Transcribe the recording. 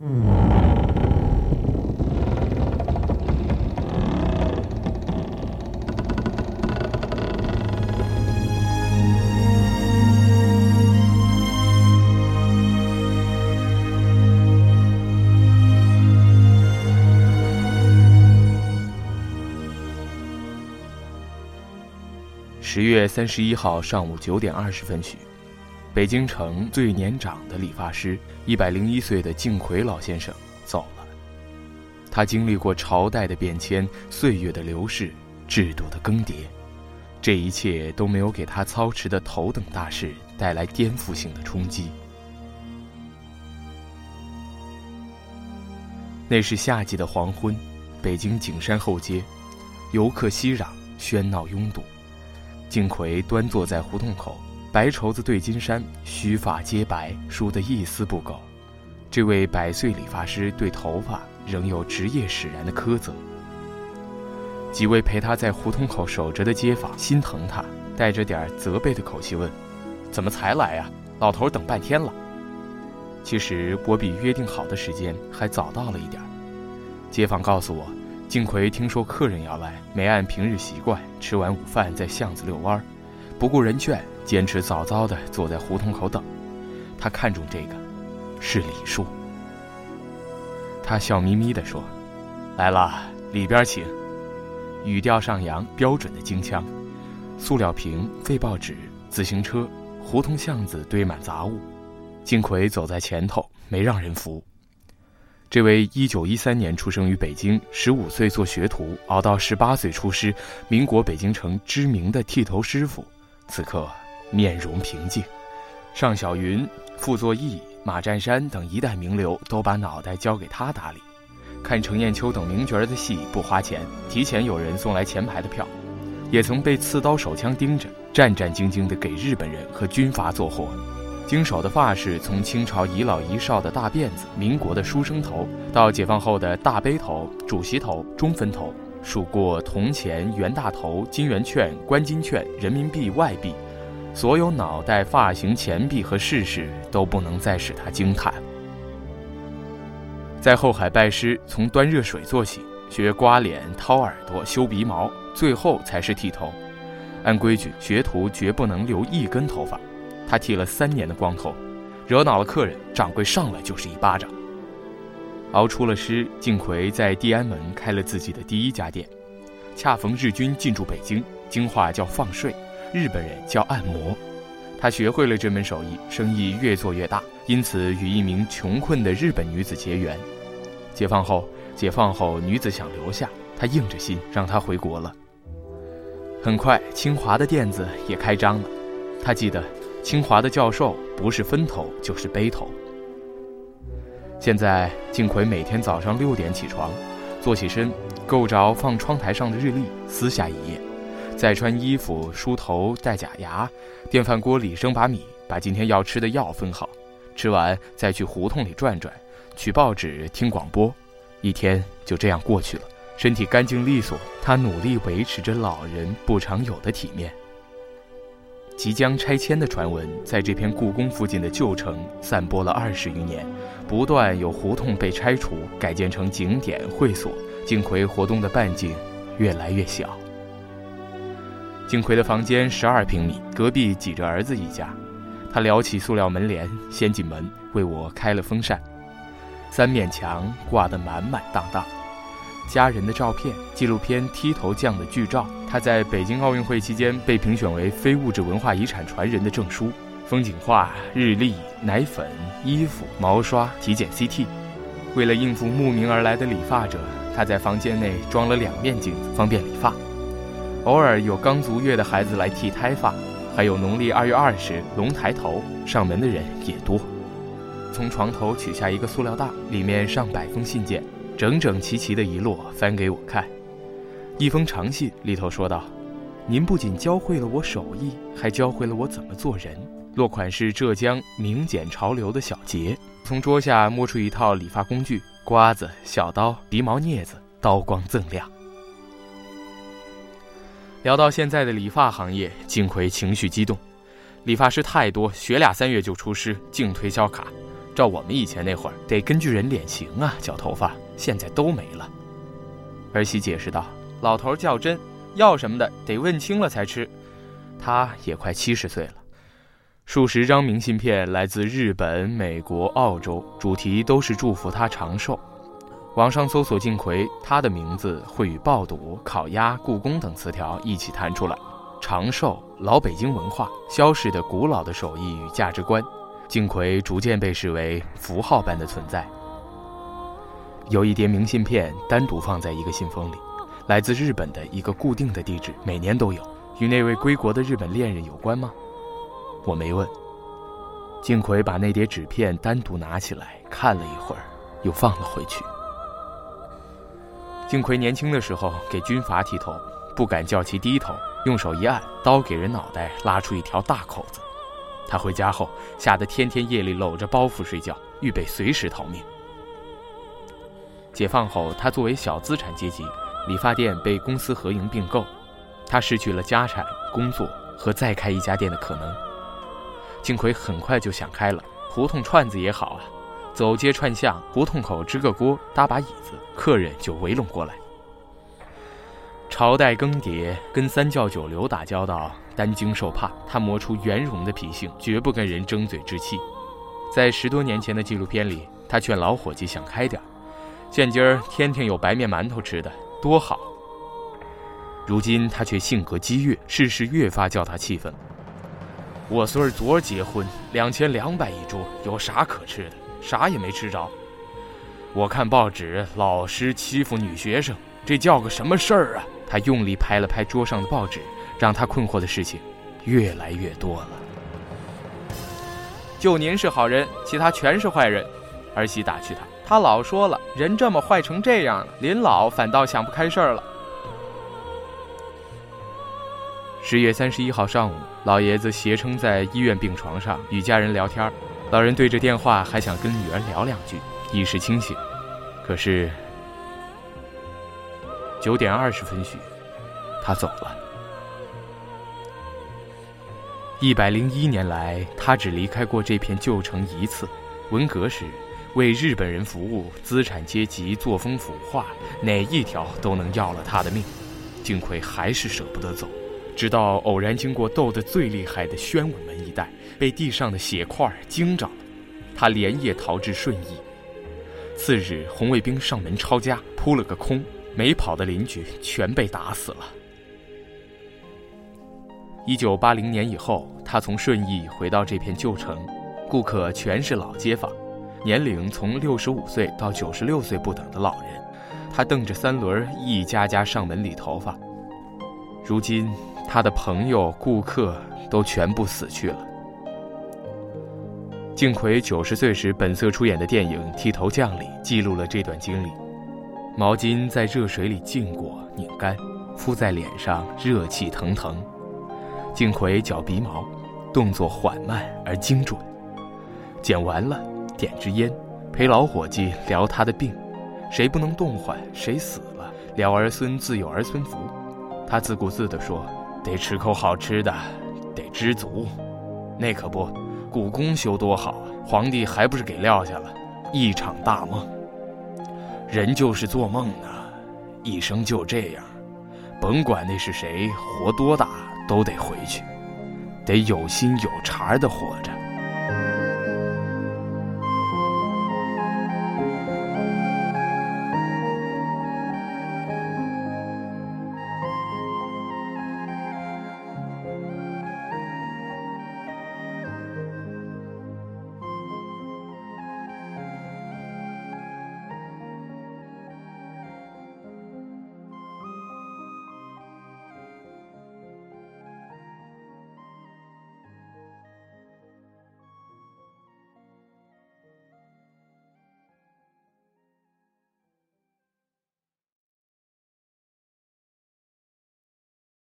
十月三十一号上午九点二十分许，北京城最年长的理发师，一百零一岁的敬奎老先生走了。他经历过朝代的变迁、岁月的流逝、制度的更迭，这一切都没有给他操持的头等大事带来颠覆性的冲击。那是夏季的黄昏，北京景山后街，游客熙攘，喧闹拥堵。敬奎端坐在胡同口，白绸子对金衫，须发皆白，梳得一丝不苟。这位百岁理发师对头发仍有职业使然的苛责。几位陪他在胡同口守着的街坊心疼他，带着点责备的口气问：“怎么才来呀？老头等半天了。”其实我比约定好的时间还早到了一点。街坊告诉我。敬奎听说客人要来，没按平日习惯吃完午饭在巷子遛弯不顾人劝，坚持早早的坐在胡同口等。他看中这个，是礼数。他笑眯眯地说：“来了，里边请。”语调上扬，标准的京腔。塑料瓶、废报纸、自行车，胡同巷子堆满杂物。金奎走在前头，没让人扶。这位1913年出生于北京，15岁做学徒，熬到18岁出师，民国北京城知名的剃头师傅，此刻面容平静。尚小云、傅作义、马占山等一代名流都把脑袋交给他打理。看程砚秋等名角的戏不花钱，提前有人送来前排的票。也曾被刺刀手枪盯着，战战兢兢地给日本人和军阀做活。经手的发饰，从清朝遗老遗少的大辫子，民国的书生头，到解放后的大背头、主席头、中分头，数过铜钱、袁大头、金圆券、关金券、人民币、外币，所有脑袋、发型、钱币和饰饰，都不能再使他惊叹。在后海拜师，从端热水做起，学刮脸、掏耳朵、修鼻毛，最后才是剃头。按规矩，学徒绝不能留一根头发。他剃了三年的光头，惹恼了客人，掌柜上来就是一巴掌。熬出了师，敬奎在地安门开了自己的第一家店。恰逢日军进驻北京，京话叫放税，日本人叫按摩。他学会了这门手艺，生意越做越大，因此与一名穷困的日本女子结缘。解放后，解放后女子想留下，他硬着心让她回国了。很快，清华的店子也开张了。他记得。清华的教授不是分头就是背头。现在敬奎每天早上六点起床，坐起身，够着放窗台上的日历，撕下一页，再穿衣服、梳头、戴假牙，电饭锅里扔把米，把今天要吃的药分好，吃完再去胡同里转转，取报纸、听广播，一天就这样过去了。身体干净利索，他努力维持着老人不常有的体面。即将拆迁的传闻在这片故宫附近的旧城散播了二十余年，不断有胡同被拆除，改建成景点会所。敬奎活动的半径越来越小。敬奎的房间十二平米，隔壁挤着儿子一家。他撩起塑料门帘，掀进门，为我开了风扇。三面墙挂得满满当当。家人的照片、纪录片、剃头匠的剧照，他在北京奥运会期间被评选为非物质文化遗产传人的证书、风景画、日历、奶粉、衣服、毛刷、体检 CT。为了应付慕名而来的理发者，他在房间内装了两面镜子，方便理发。偶尔有刚足月的孩子来剃胎发，还有农历二月二十龙抬头上门的人也多。从床头取下一个塑料袋，里面上百封信件。整整齐齐的一摞翻给我看，一封长信里头说道：“您不仅教会了我手艺，还教会了我怎么做人。”落款是浙江名剪潮流的小杰。从桌下摸出一套理发工具：刮子、小刀、鼻毛镊子，刀光锃亮。聊到现在的理发行业，金奎情绪激动：理发师太多，学俩三月就出师，净推销卡。照我们以前那会儿，得根据人脸型啊绞头发，现在都没了。儿媳解释道：“老头较真，药什么的得问清了才吃。他也快七十岁了。”数十张明信片来自日本、美国、澳洲，主题都是祝福他长寿。网上搜索“靖魁”，他的名字会与爆肚、烤鸭、故宫等词条一起弹出来。长寿、老北京文化、消逝的古老的手艺与价值观，靖魁逐渐被视为符号般的存在。有一叠明信片单独放在一个信封里，来自日本的一个固定的地址，每年都有。与那位归国的日本恋人有关吗？我没问。靖魁把那叠纸片单独拿起来看了一会儿，又放了回去。靖魁年轻的时候给军阀剃头，不敢叫其低头，用手一按，刀给人脑袋拉出一条大口子。他回家后吓得天天夜里搂着包袱睡觉，预备随时逃命。解放后，他作为小资产阶级，理发店被公司合营并购，他失去了家产、工作和再开一家店的可能。金奎很快就想开了，胡同串子也好啊，走街串巷，胡同口支个锅，搭把椅子，客人就围拢过来。朝代更迭，跟三教九流打交道，担惊受怕，他磨出圆融的脾性，绝不跟人争嘴置气。在十多年前的纪录片里，他劝老伙计想开点儿现今儿天天有白面馒头吃的，多好。如今他却性格激越，事事越发叫他气愤。我孙儿昨儿结婚，两千两百一桌，有啥可吃的？啥也没吃着。我看报纸，老师欺负女学生，这叫个什么事儿啊？他用力拍了拍桌上的报纸，让他困惑的事情越来越多了。就您是好人，其他全是坏人。儿媳打趣他，他老说了，人这么坏成这样了，临老反倒想不开事儿了。十月三十一号上午，老爷子斜撑在医院病床上与家人聊天老人对着电话还想跟女儿聊两句，意识清醒。可是九点二十分许，他走了。一百零一年来，他只离开过这片旧城一次。文革时，为日本人服务，资产阶级作风腐化，哪一条都能要了他的命。金奎还是舍不得走。直到偶然经过斗得最厉害的宣武门一带，被地上的血块惊着了，他连夜逃至顺义。次日，红卫兵上门抄家，扑了个空，没跑的邻居全被打死了。一九八零年以后，他从顺义回到这片旧城，顾客全是老街坊，年龄从六十五岁到九十六岁不等的老人。他蹬着三轮，一家家上门理头发。如今。他的朋友、顾客都全部死去了。敬奎九十岁时本色出演的电影《剃头匠》里记录了这段经历：毛巾在热水里浸过、拧干，敷在脸上，热气腾腾。敬奎绞鼻毛，动作缓慢而精准。剪完了，点支烟，陪老伙计聊他的病，谁不能动换，谁死了，聊儿孙自有儿孙福。他自顾自地说。得吃口好吃的，得知足，那可不，故宫修多好啊！皇帝还不是给撂下了，一场大梦。人就是做梦呢，一生就这样，甭管那是谁，活多大都得回去，得有心有茬的活着。